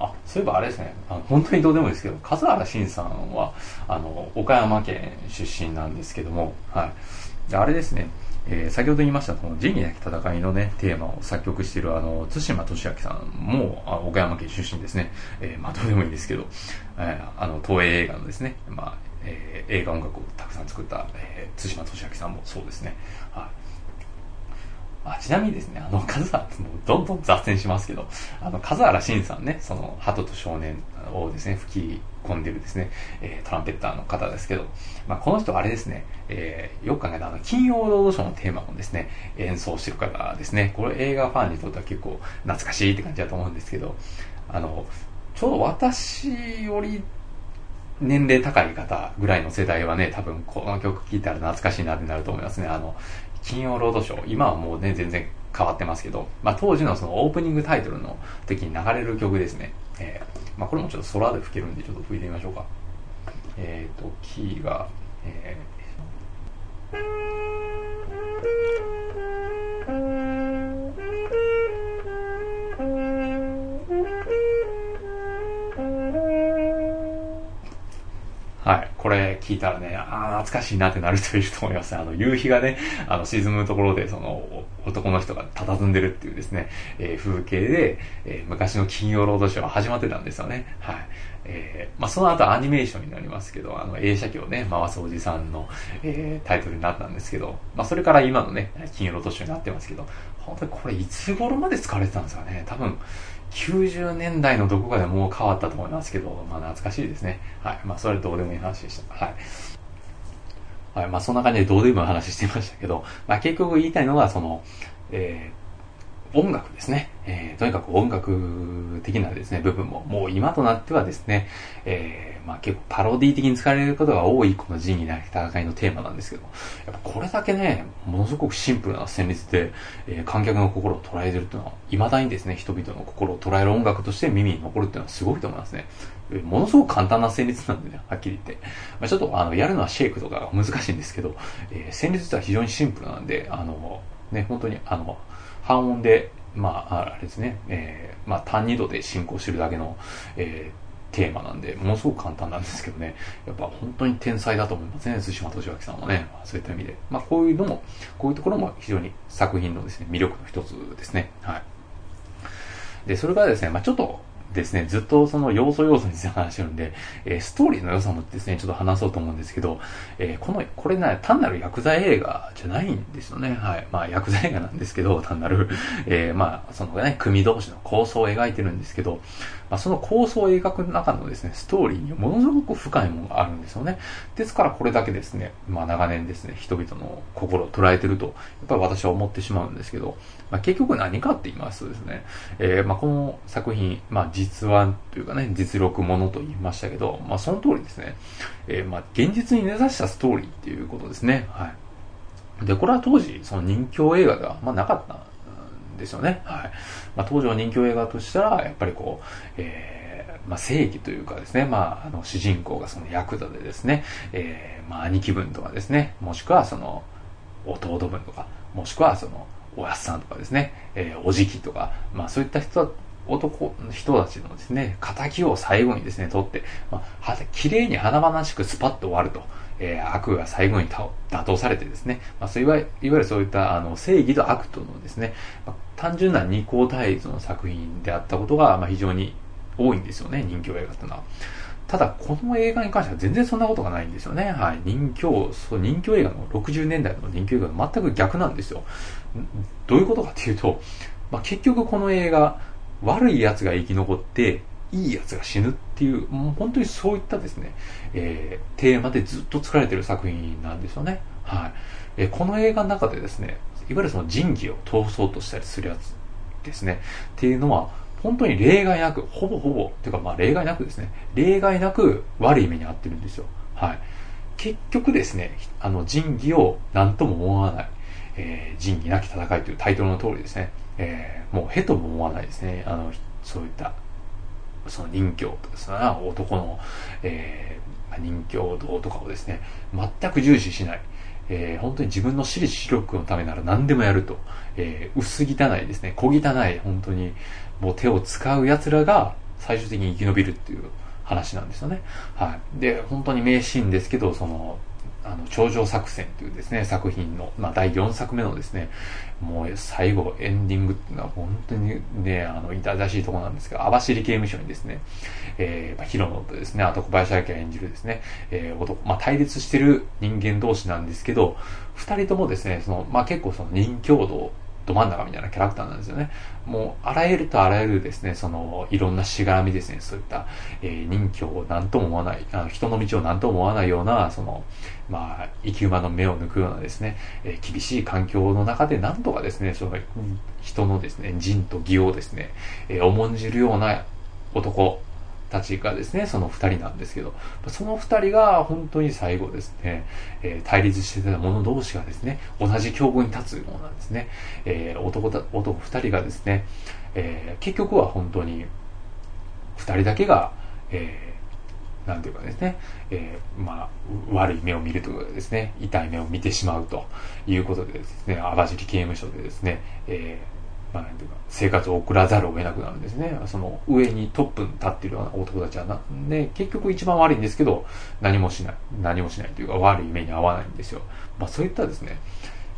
S1: あ、そういえばあれですね、あの本当にどうでもいいですけど、笠原慎さんは、あの、岡山県出身なんですけども、はい。あれですね、えー、先ほど言いました、この仁義なき戦いのね、テーマを作曲している、あの、対馬俊明さんも、あ岡山県出身ですね。えー、まあ、どうでもいいですけど、えー、あの、東映映画のですね、まあ、えー、映画音楽をたくさん作った、えー、対馬俊明さんもそうですね。はい。あちなみにですね、あの、数原、もうどんどん雑線しますけど、あの、数原慎さんね、その、鳩と少年をですね、吹き込んでるですね、えー、トランペッターの方ですけど、まあ、この人はあれですね、えー、よく考えたあの、金曜ロードショーのテーマもですね、演奏してる方ですね、これ映画ファンにとっては結構懐かしいって感じだと思うんですけど、あの、ちょうど私より年齢高い方ぐらいの世代はね、多分この曲聴いたら懐かしいなってなると思いますね。あの、金曜ロードショー、今はもうね、全然変わってますけど、まあ、当時のそのオープニングタイトルの時に流れる曲ですね。えー、まあ、これもちょっと空で吹けるんで、ちょっと吹いてみましょうか。えっ、ー、と、キーが、えーはい。これ聞いたらね、ああ、懐かしいなってなる人いると思います。あの、夕日がね、あの、沈むところで、その、男の人が佇んでるっていうですね、えー、風景で、えー、昔の金曜ロードショーは始まってたんですよね。はい。えー、まあ、その後アニメーションになりますけど、あの、映写機をね、回すおじさんの、えー、タイトルになったんですけど、まあ、それから今のね、金曜ロードショーになってますけど、本当にこれいつ頃まで使われてたんですかね。多分、90年代のどこかでもう変わったと思いますけど、まあ懐かしいですね。はい。まあそれはどうでもいい話でした。はい。はい。まあそんな感じでどうでもいい話してましたけど、まあ結局言いたいのは、その、えー、音楽ですね。えー、とにかく音楽的なですね、部分も、もう今となってはですね、えー、まあ結構パロディ的に使われることが多いこの仁義なき戦いのテーマなんですけど、やっぱこれだけね、ものすごくシンプルな旋律で、えー、観客の心を捉えてるっていうのは、未だにですね、人々の心を捉える音楽として耳に残るっていうのはすごいと思いますね。ものすごく簡単な旋律なんでね、はっきり言って。まあ、ちょっとあの、やるのはシェイクとかが難しいんですけど、えー、旋律は非常にシンプルなんで、あの、ね、本当にあの、半音で、まあ、あれですね、えー、まあ、単二度で進行してるだけの、えー、テーマなんで、ものすごく簡単なんですけどね、やっぱ本当に天才だと思いますね、対馬敏明さんはね、そういった意味で。まあ、こういうのも、こういうところも非常に作品のですね、魅力の一つですね。はい。で、それからですね、まあ、ちょっと、ですね、ずっとその要素要素について話してるんで、えー、ストーリーの良さもですね、ちょっと話そうと思うんですけど、えー、この、これね、単なる薬剤映画じゃないんですよね。はい。まあ、薬剤映画なんですけど、単なる、えー、まあ、そのね、組同士の構想を描いてるんですけど、まあ、その構想を描く中のですね、ストーリーにものすごく深いものがあるんですよね。ですからこれだけですね、まあ長年ですね、人々の心を捉えてると、やっぱり私は思ってしまうんですけど、まあ、結局何かって言いますとですね、えー、まあこの作品、まあ実話というかね、実録ものと言いましたけど、まあその通りですね、えー、まあ現実に根ざしたストーリーっていうことですね。はい。で、これは当時、その人気映画では、まあなかったですよね。はい。まあ、当時の人気映画としたら、やっぱりこう、えー、まあ、正義というかですね、まあ、あの、主人公がそのヤクザでですね、えー、まあ、兄貴分とかですね、もしくはその、弟分とか、もしくはその、おやっさんとかですね、えー、おじきとか、まあ、そういった人男、人たちのですね、仇を最後にですね、取って、まあ、綺麗に華々しくスパッと終わると。えー、悪が最後に打倒されてですね、まあ、そういわいわゆるそういったあの正義と悪とのですね、まあ、単純な二項対立の作品であったことが、まあ、非常に多いんですよね、人気映画っていうのは。ただ、この映画に関しては全然そんなことがないんですよね。はい。人気、そう、人気映画の60年代の人気映画と全く逆なんですよ。どういうことかっていうと、まあ、結局この映画、悪い奴が生き残って、いい奴が死ぬっていう、もう本当にそういったですね、えー、テーマでずっと作られてる作品なんですよね。はい。えー、この映画の中でですね、いわゆるその仁義を通そうとしたりするやつですね、っていうのは、本当に例外なく、ほぼほぼ、ていうかまあ例外なくですね、例外なく悪い目に遭ってるんですよ。はい。結局ですね、あの仁義を何とも思わない、えー、仁義なき戦いというタイトルの通りですね、えー、もうへとも思わないですね、あの、そういったその人形とかですね、男の、えー、人形道とかをですね、全く重視しない。えー、本当に自分の私利私欲のためなら何でもやると。えー、薄汚いですね、小汚い、本当にもう手を使う奴らが最終的に生き延びるっていう話なんですよね。はい。で、本当に名シーンですけど、その、あの、頂上作戦というですね、作品の、まあ、第4作目のですね、もう最後、エンディングっていうのは本当にね、あの、痛々しいところなんですが、網走刑務所にですね、えー、まあ、ヒロノとですね、あと小林明演じるですね、えー、男、まあ、対立してる人間同士なんですけど、二人ともですね、その、まあ、結構その人共同ど真ん中みたいなキャラクターなんですよね。もう、あらゆるとあらゆるですね、その、いろんなしがらみですね、そういった、えー、人気を何とも思わない、あの人の道を何とも思わないような、その、まあ、生き馬の目を抜くようなですね、えー、厳しい環境の中で何とかですね、その、人のですね、人と義をですね、えー、重んじるような男、たちがですね、その二人なんですけど、その二人が本当に最後ですね、えー、対立してた者同士がですね、同じ境遇に立つようなんですね、えー、男、男二人がですね、えー、結局は本当に二人だけが、えー、なんていうかですね、えー、まあ、悪い目を見るというかですね、痛い目を見てしまうということでですね、網走刑務所でですね、えーまあ、生活を送らざるを得なくなるんですね。その上にトップに立っているような男たちはな、ね、結局一番悪いんですけど、何もしない。何もしないというか、悪い目に遭わないんですよ。まあそういったですね、いわ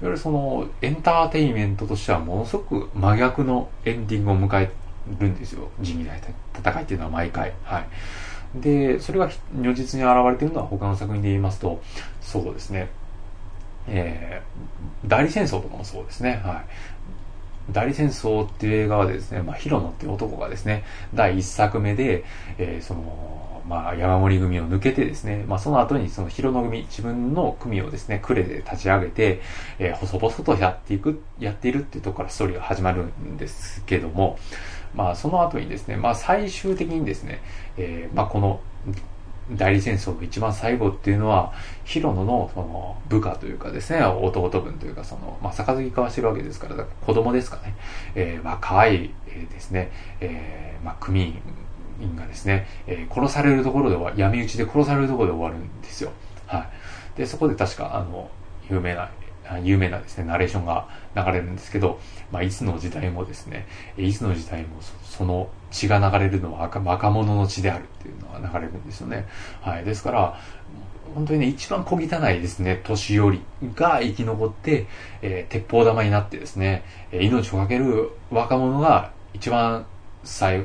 S1: ゆるその、エンターテインメントとしてはものすごく真逆のエンディングを迎えるんですよ。仁義な戦いっていうのは毎回。はい。で、それが如実に現れているのは他の作品で言いますと、そうですね、えー、代理戦争とかもそうですね。はい。大戦争っていう映画はですね、まあ、ヒロノっていう男がですね、第一作目で、えー、その、まあ、山盛組を抜けてですね、まあ、その後にそのヒロノ組、自分の組をですね、クレで立ち上げて、えー、細々とやっていく、やっているっていうところからストーリーが始まるんですけども、まあ、その後にですね、まあ、最終的にですね、えー、まあ、この、代理戦争の一番最後っていうのは、ヒロノのその部下というかですね、弟分というか、その、まあ、杯交わしてるわけですから、から子供ですかね、えー、若い、えー、ですね、えー、まあ、組員がですね、えー、殺されるところでは、闇討ちで殺されるところで終わるんですよ。はい。で、そこで確か、あの、有名な有名なですね、ナレーションが流れるんですけど、まあ、いつの時代もですね、いつの時代もその血が流れるのは若者の血であるっていうのが流れるんですよね。はい。ですから、本当にね、一番小汚いですね、年寄りが生き残って、えー、鉄砲玉になってですね、命をかける若者が一番最、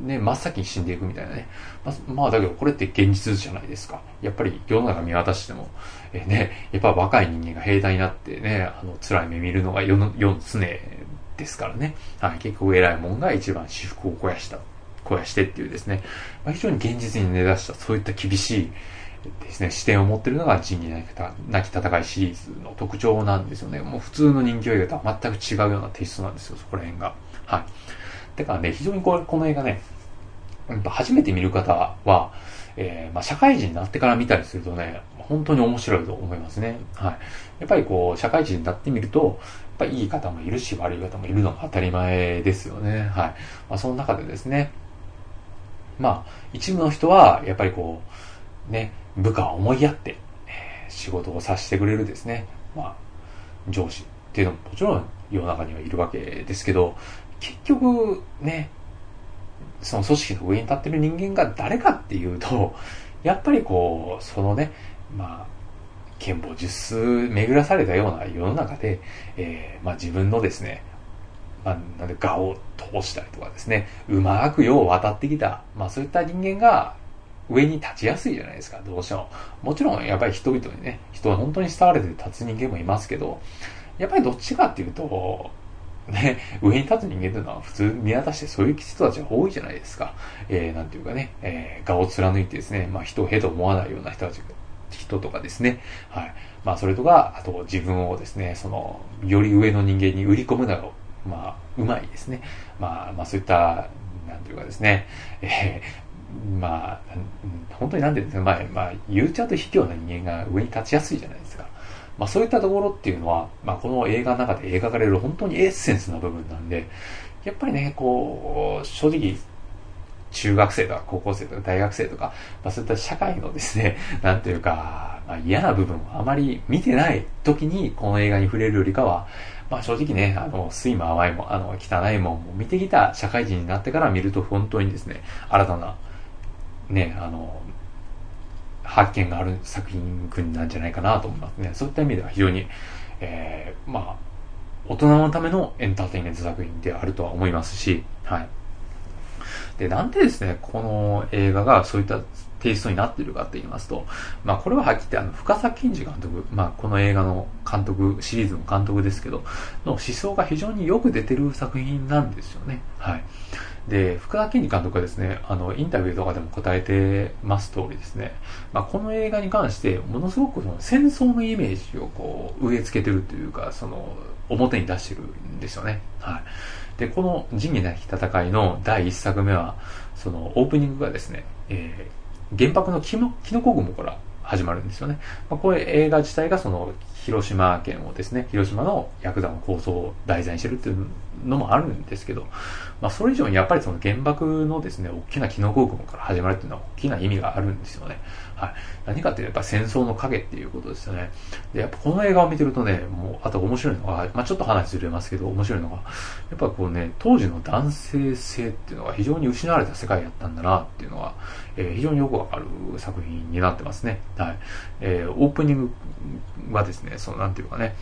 S1: ね、真っ先に死んでいくみたいなね。まあ、まあ、だけどこれって現実じゃないですか。やっぱり世の中見渡しても、えー、ね、やっぱ若い人間が兵隊になってね、あの、辛い目見るのが世の、世の常ですからね。はい、結構偉いもんが一番私服を肥やした、肥やしてっていうですね、まあ、非常に現実に根ざしたそういった厳しいですね、視点を持ってるのが仁義なき戦いシリーズの特徴なんですよね。もう普通の人気映画とは全く違うようなテイストなんですよ、そこら辺が。はい。だからね、非常にここの映画ね、やっぱ初めて見る方は、えー、まあ、社会人になってから見たりするとね、本当に面白いと思いますね。はい。やっぱりこう、社会人になってみると、ぱりいい方もいるし、悪い方もいるのが当たり前ですよね。はい。まあ、その中でですね、まあ、一部の人は、やっぱりこう、ね、部下を思いやって、え、仕事をさせてくれるですね、まあ、上司っていうのももちろん世の中にはいるわけですけど、結局ね、その組織の上に立ってる人間が誰かっていうと、やっぱりこう、そのね、まあ、剣法術数巡らされたような世の中で、えー、まあ自分のですね、まあ、なんで、画を通したりとかですね、うまく世を渡ってきた、まあそういった人間が上に立ちやすいじゃないですか、どうしても。もちろん、やっぱり人々にね、人は本当に慕われて立つ人間もいますけど、やっぱりどっちかっていうと、ね、上に立つ人間というのは普通見渡してそういう人たちが多いじゃないですか。えー、なんていうかね、えー、顔を貫いてですね、まあ人をへと思わないような人たちが、人とかですね、はい。まあそれとか、あと自分をですね、その、より上の人間に売り込むのが、まあ、うまいですね。まあ、まあそういった、なんていうかですね、えー、まあ、本当になんていうんですか、まあ、まあ、言っちゃうと卑怯な人間が上に立ちやすいじゃないですか。まあそういったところっていうのは、まあこの映画の中で描かれる本当にエッセンスな部分なんで、やっぱりね、こう、正直、中学生とか高校生とか大学生とか、まあそういった社会のですね、なんていうか、まあ、嫌な部分をあまり見てない時にこの映画に触れるよりかは、まあ正直ね、あの、酸いも甘いも、あの、汚いもんも見てきた社会人になってから見ると本当にですね、新たな、ね、あの、発見がある作品群なんじゃないかなと思いますね。そういった意味では非常に、えー、まあ、大人のためのエンターテインメント作品であるとは思いますし、はい。で、なんでですね、この映画がそういったテイストになっているかって言いますと、まあこれははっきり言ってあの、深作健二監督、まあこの映画の監督、シリーズの監督ですけど、の思想が非常によく出てる作品なんですよね。はい。で、福田健二監督はですね、あの、インタビューとかでも答えてます通りですね、まあ、この映画に関して、ものすごくその戦争のイメージをこう、植え付けてるというか、その、表に出してるんですよね。はい。で、この仁義なき戦いの第一作目は、その、オープニングがですね、えー、原爆のキノキノコ雲から始まるんですよね。まあ、これ映画自体がその広島県をですね、広島のヤクザの構想を題材にしてるっていうのもあるんですけど、まあ、それ以上にやっぱりその原爆のですね、大きなキノコ雲から始まるっていうのは大きな意味があるんですよね。はい。何かっていうとやっぱ戦争の影っていうことですよね。で、やっぱこの映画を見てるとね、もう、あと面白いのが、まあ、ちょっと話ずれますけど、面白いのが、やっぱこうね、当時の男性性っていうのが非常に失われた世界やったんだなっていうのが、えー、非常によくわかる作品になってますね。はい。えー、オープニングはですね、その、なんていうかね、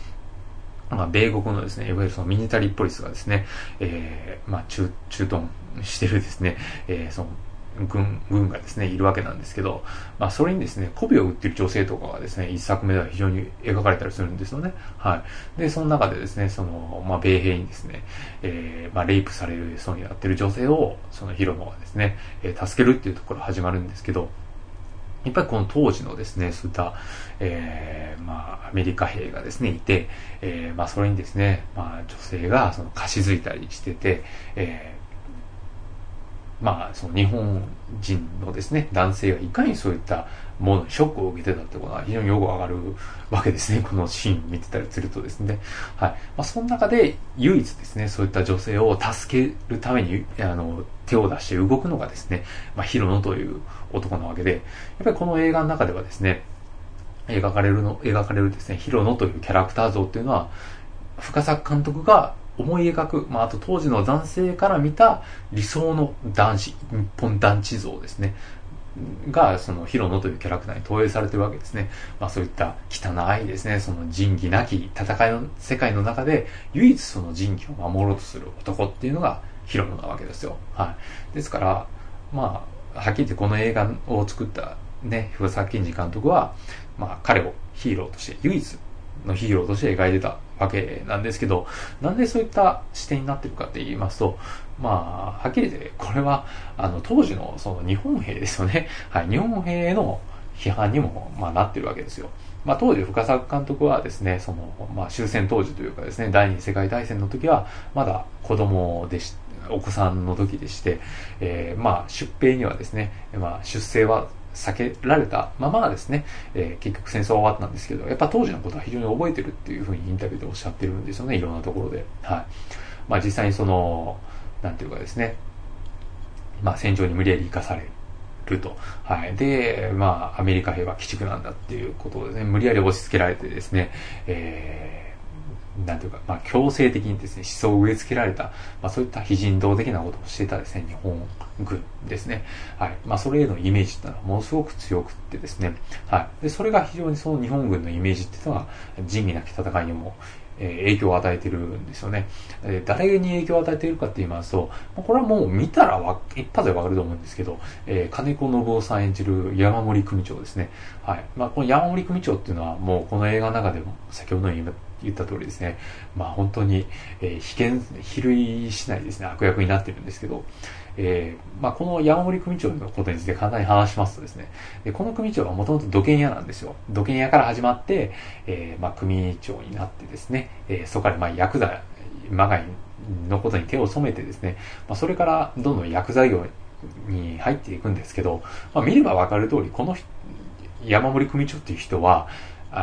S1: まあ、米国のですね、いわゆるそのミニタリーポリスがですね、えー、まあ、中、駐屯してるですね、えー、その、軍、軍がですね、いるわけなんですけど、まあ、それにですね、媚びを売ってる女性とかがですね、一作目では非常に描かれたりするんですよね。はい。で、その中でですね、その、まあ、米兵にですね、えー、まあ、レイプされるそうになってる女性を、そのヒロノがですね、えー、助けるっていうところ始まるんですけど、やっぱりこの当時のですね、そういった、えー、まあ、アメリカ兵がですね、いて、えー、まあ、それにですね、まあ、女性が、その、貸し付いたりしてて、えー、まあ、その、日本人のですね、男性がいかにそういったものにショックを受けてたってことは非常によくわかるわけですね。このシーン見てたりするとですね。はい。まあ、その中で唯一ですね、そういった女性を助けるために、あの、手を出して動くのがですね、まあ、ヒロノという男なわけで、やっぱりこの映画の中ではですね、描かれるの、描かれるですね、ヒロノというキャラクター像っていうのは、深作監督が思い描く、まあ、あと当時の男性から見た理想の男子、日本男児像ですね。が、そのヒロノというキャラクターに投影されてるわけですね。まあそういった汚いですね、その仁義なき戦いの世界の中で、唯一その仁義を守ろうとする男っていうのがヒロノなわけですよ。はい。ですから、まあ、はっきり言ってこの映画を作ったね、古澤健二監督は、まあ彼をヒーローとして、唯一のヒーローとして描いてたわけなんですけど、なんでそういった視点になってるかって言いますと、まあ、はっきり言って、これは、あの、当時のその日本兵ですよね。はい、日本兵の批判にも、まあ、なってるわけですよ。まあ、当時、深作監督はですね、その、まあ、終戦当時というかですね、第二次世界大戦の時は、まだ子供でし、お子さんの時でして、えー、まあ、出兵にはですね、まあ、出征は避けられたままですね、えー、結局戦争は終わったんですけど、やっぱ当時のことは非常に覚えてるっていうふうにインタビューでおっしゃってるんですよね、いろんなところで。はい。まあ実際にその、なんていうかですね、まあ戦場に無理やり行かされると。はい。で、まあアメリカ兵は鬼畜なんだっていうことをですね、無理やり押し付けられてですね、えーなんていうか、まあ、強制的にですね、思想を植え付けられた、まあ、そういった非人道的なことをしてたですね、日本軍ですね。はい。まあ、それへのイメージっていうのはものすごく強くってですね。はい。で、それが非常にその日本軍のイメージっていうのは、仁義なき戦いにも、え影響を与えてるんですよね。え誰に影響を与えているかって言いますと、これはもう見たらわ一発でわかると思うんですけど、えー、金子信夫さん演じる山森組長ですね。はい。まあ、この山森組長っていうのはもうこの映画の中でも先ほどの言言った通りですね、まあ本当に、えー、被験、比類しないですね、悪役になってるんですけど、えー、まあこの山森組長のことについて簡単に話しますとですね、でこの組長はもともと土建屋なんですよ。土建屋から始まって、えー、まあ組長になってですね、えー、そこからまあヤクザ、まがいのことに手を染めてですね、まあそれからどんどん薬剤業に入っていくんですけど、まあ見ればわかる通り、この山森組長っていう人は、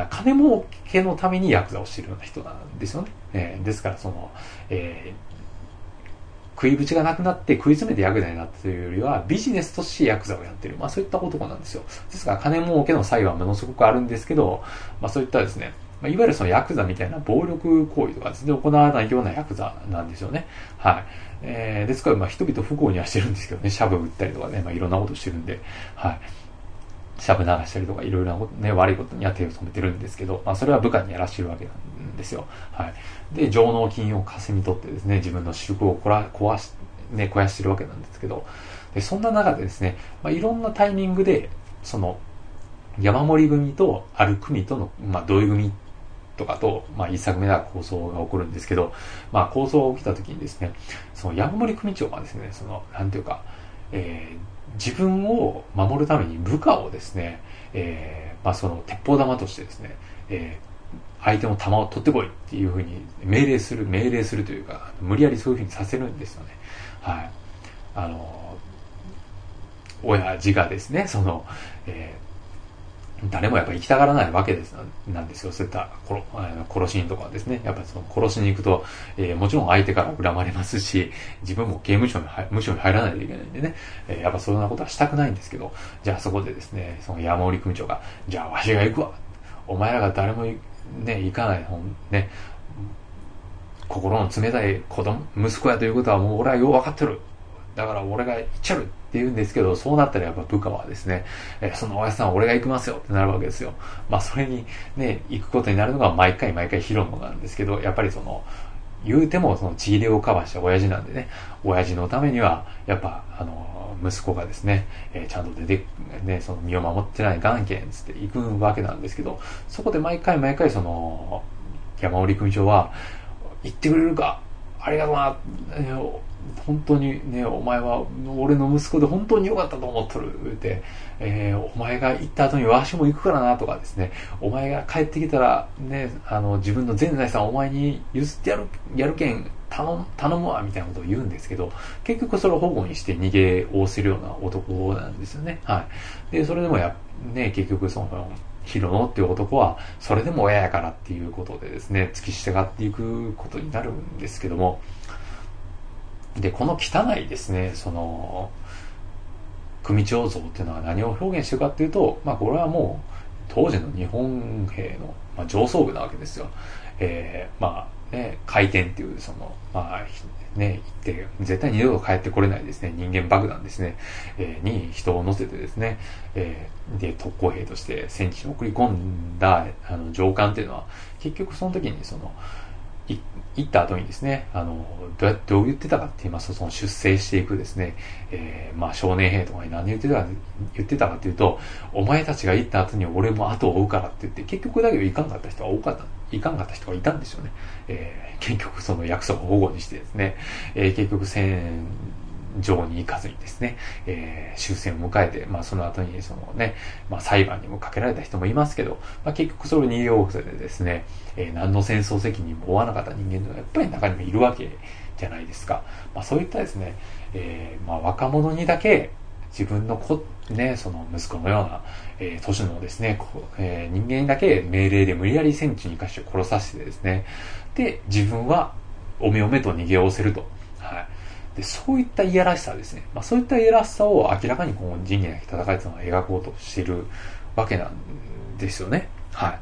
S1: 金儲けのためにヤクザをしているような人なんですよね。えー、ですから、その、えー、食い口がなくなって食い詰めてヤクザになったというよりは、ビジネスとしてヤクザをやってる。まあそういった男なんですよ。ですから、金儲けの際はものすごくあるんですけど、まあそういったですね、まあ、いわゆるそのヤクザみたいな暴力行為とかですね、行わないようなヤクザなんですよね。はい。えー、ですから、まあ人々不幸にはしてるんですけどね、シャブ売ったりとかね、まあいろんなことしてるんで、はい。しゃぶ流したりとかいろいろな、ね、悪いことには手を染めてるんですけど、まあそれは部下にやらしてるわけなんですよ。はい。で、上納金を稼ぎ取ってですね、自分の私服をこら壊し、ね、肥やしてるわけなんですけど、で、そんな中でですね、まあいろんなタイミングで、その、山盛組とある組との、まあ同意組とかと、まあ一作目では構想が起こるんですけど、まあ構想が起きた時にですね、その山盛組長がですね、その、なんていうか、えー、自分を守るために部下をですね、えー、まあその鉄砲玉としてですね、えー、相手の弾を取ってこいっていうふうに命令する、命令するというか、無理やりそういうふうにさせるんですよね。はい。あの、親父がですね、その、えー誰もやっぱ行きたがらないわけですなんですよ。そういった殺殺しにとかですね。やっぱその殺しに行くと、えー、もちろん相手から恨まれますし、自分も刑務所に無所に入らないといけないんでね、えー、やっぱそんなことはしたくないんですけど、じゃあそこでですね、その山折組長が、じゃあわしが行くわお前らが誰もね、行かない、ね、心の冷たい子供、息子やということはもう俺はよう分かってる。だから俺が行っちゃうって言うんですけど、そうなったらやっぱ部下はですね、えそのおやさん俺が行きますよってなるわけですよ。まあそれにね、行くことになるのが毎回毎回ヒロノなんですけど、やっぱりその、言うてもそのちぎれをカバーした親父なんでね、親父のためには、やっぱ、あの、息子がですね、えー、ちゃんと出て、ね、その身を守ってない眼んつって行くわけなんですけど、そこで毎回毎回その、山織組長は、言ってくれるかありがとうな、本当にね、お前は俺の息子で本当に良かったと思っとるって、えー、お前が行った後にわしも行くからなとかですね、お前が帰ってきたらね、あの自分の全財産お前に譲ってやる、やるけん頼頼むわみたいなことを言うんですけど、結局それを保護にして逃げおせるような男なんですよね。はい。で、それでもや、ね、結局その、ヒロノっていう男は、それでも親やからっていうことでですね、突き従っていくことになるんですけども、で、この汚いですね、その、組長像っていうのは何を表現してるかっていうと、まあこれはもう、当時の日本兵の、まあ、上層部なわけですよ。えー、まあね、回転っていう、その、まあ、ね、行って、絶対二度と帰ってこれないですね、人間爆弾ですね、えー、に人を乗せてですね、えー、で、特攻兵として戦地に送り込んだ、あの、上官っていうのは、結局その時にその、行った後にですね、あの、どうやってどう言ってたかって言いますと、その出征していくですね、えー、まあ少年兵とかに何言ってたか、言ってたかっていうと、お前たちが行った後に俺も後を追うからって言って、結局だけど行かんかった人は多かった、行かんかった人がいたんですよね。えー、結局その約束を保護にしてですね、えー、結局戦場に行かずにですね、えー、終戦を迎えて、まあその後にそのね、まあ裁判にもかけられた人もいますけど、まあ結局それを逃げようとでですね、えー、何の戦争責任も負わなかった人間というのはやっぱり中にもいるわけじゃないですか。まあそういったですね、えー、まあ若者にだけ自分の子、ね、その息子のような、えー、都市のですね、えー、人間だけ命令で無理やり戦地に行かして殺させてですね、で、自分はおめおめと逃げおせると。はい。で、そういったいやらしさですね。まあ、そういったいやらしさを明らかにこの仁義なき戦いというのを描こうとしているわけなんですよね。はい。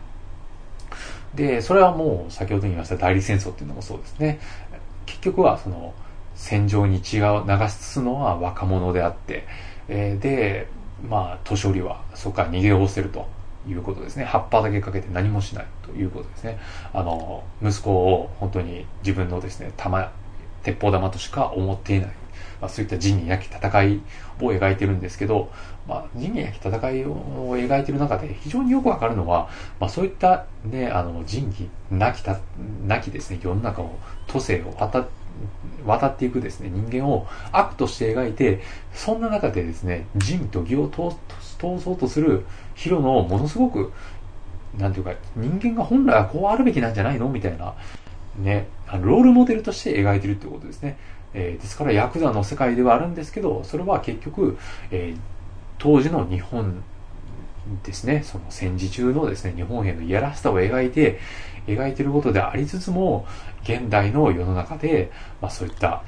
S1: で、それはもう先ほど言いました代理戦争っていうのもそうですね。結局はその戦場に血を流すのは若者であって、えー、で、まあ、年寄りはそこから逃げおせるということですね。葉っぱだけかけて何もしないということですね。あの、息子を本当に自分のですね、弾、鉄砲玉としか思っていない。まあ、そういった仁義なき戦いを描いてるんですけど、まあ、仁義なき戦いを描いてる中で非常によくわかるのは、まあ、そういったね、あの、仁義なきた、なきですね、世の中を、都政を渡渡っていくですね、人間を悪として描いて、そんな中でですね、仁と義を通そうとするヒロのものすごく、なんていうか、人間が本来はこうあるべきなんじゃないの？みたいな、ね、あのロールモデルとして描いてるってことですね。えー、ですからヤクザの世界ではあるんですけど、それは結局、えー、当時の日本ですね、その戦時中のですね、日本兵のいやらしさを描いて、描いてることでありつつも、現代の世の中で、まあそういった、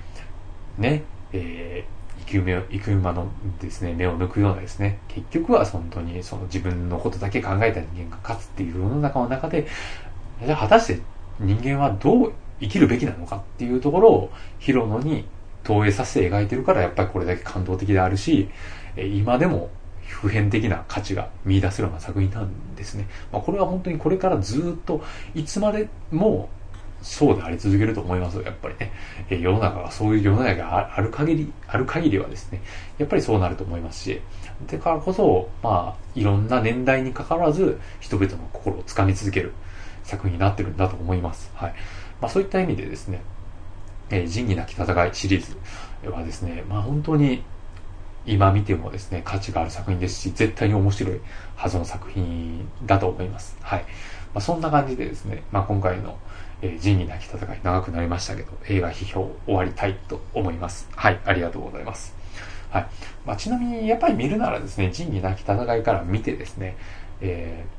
S1: ね、えー、生き埋生き馬のですね、目を抜くようなですね、結局は本当にその自分のことだけ考えた人間が勝つっていう世の中の中で、じゃあ果たして人間はどう生きるべきなのかっていうところをヒロノに投影させて描いてるからやっぱりこれだけ感動的であるし、今でも普遍的な価値が見出せるような作品なんですね。まあ、これは本当にこれからずっといつまでもそうであり続けると思いますよ、やっぱりね。え世の中がそういう世の中がある限り、ある限りはですね、やっぱりそうなると思いますし、だからこそ、まあ、いろんな年代にかかわらず、人々の心をつかみ続ける作品になってるんだと思います。はい。まあそういった意味でですね、えー、仁義なき戦いシリーズはですね、まあ本当に今見てもですね、価値がある作品ですし、絶対に面白いはずの作品だと思います。はい。まあ、そんな感じでですね、まあ、今回の、えー、仁義なき戦い長くなりましたけど、映画批評終わりたいと思います。はい、ありがとうございます。はい。まあ、ちなみに、やっぱり見るならですね、仁義なき戦いから見てですね、えー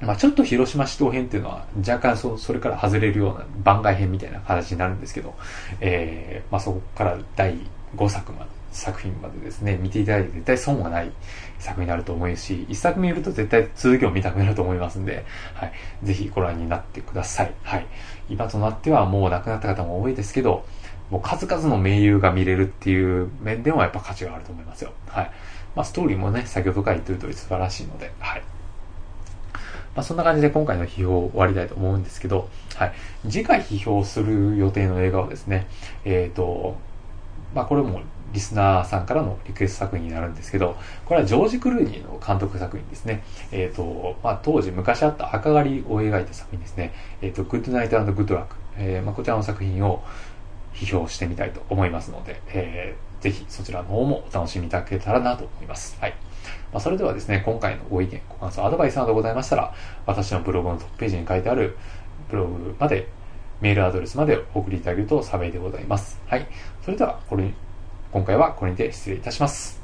S1: まあ、ちょっと広島市東編っていうのは若干そそれから外れるような番外編みたいな形になるんですけど、えー、まあ、そこから第5作まで、作品までですね、見ていただいて絶対損はない作品になると思うし、1作見ると絶対続きを見たくなると思いますんで、はい。ぜひご覧になってください。はい。今となってはもう亡くなった方も多いですけど、もう数々の名優が見れるっていう面でもやっぱ価値があると思いますよ。はい。まあ、ストーリーもね、先ほどから言ってる通り素晴らしいので、はい。まあ、そんな感じで今回の批評を終わりたいと思うんですけど、はい。次回批評する予定の映画はですね、えっ、ー、と、まあ、これもリスナーさんからのリクエスト作品になるんですけど、これはジョージ・クルーニーの監督作品ですね。えっ、ー、と、まあ、当時昔あった赤狩りを描いた作品ですね。えっ、ー、と、グッドナイトグッドラック。えー、まあ、こちらの作品を批評してみたいと思いますので、えー、ぜひそちらの方もお楽しみいただけたらなと思います。はい。まあ、それではですね、今回のご意見、ご感想、アドバイスなどございましたら、私のブログのトップページに書いてあるブログまで、メールアドレスまでお送りいただけると幸いでございます。はい。それでは、これ、今回はこれにて失礼いたします。